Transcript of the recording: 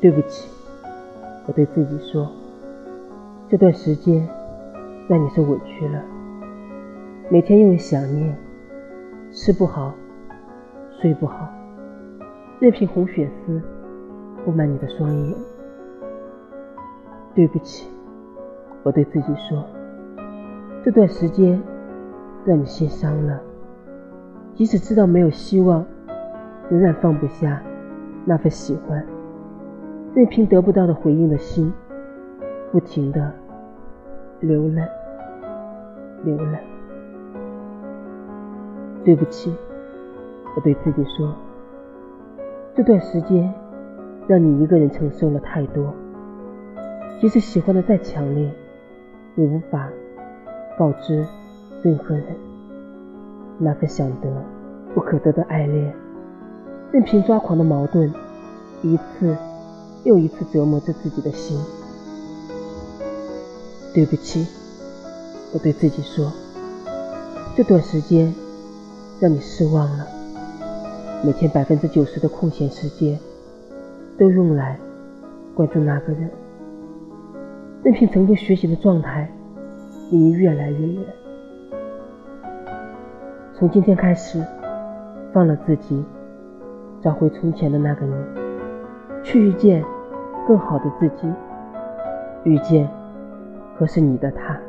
对不起，我对自己说，这段时间让你受委屈了。每天因为想念，吃不好，睡不好，任凭红血丝布满你的双眼。对不起，我对自己说，这段时间让你心伤了。即使知道没有希望，仍然放不下那份喜欢。任凭得不到的回应的心，不停的流泪，流泪。对不起，我对自己说，这段时间让你一个人承受了太多。即使喜欢的再强烈，也无法告知任何人那份想得不可得的爱恋。任凭抓狂的矛盾一次。又一次折磨着自己的心。对不起，我对自己说，这段时间让你失望了。每天百分之九十的空闲时间都用来关注那个人，任凭曾经学习的状态离你越来越远。从今天开始，放了自己，找回从前的那个你。去遇见更好的自己，遇见合适你的他。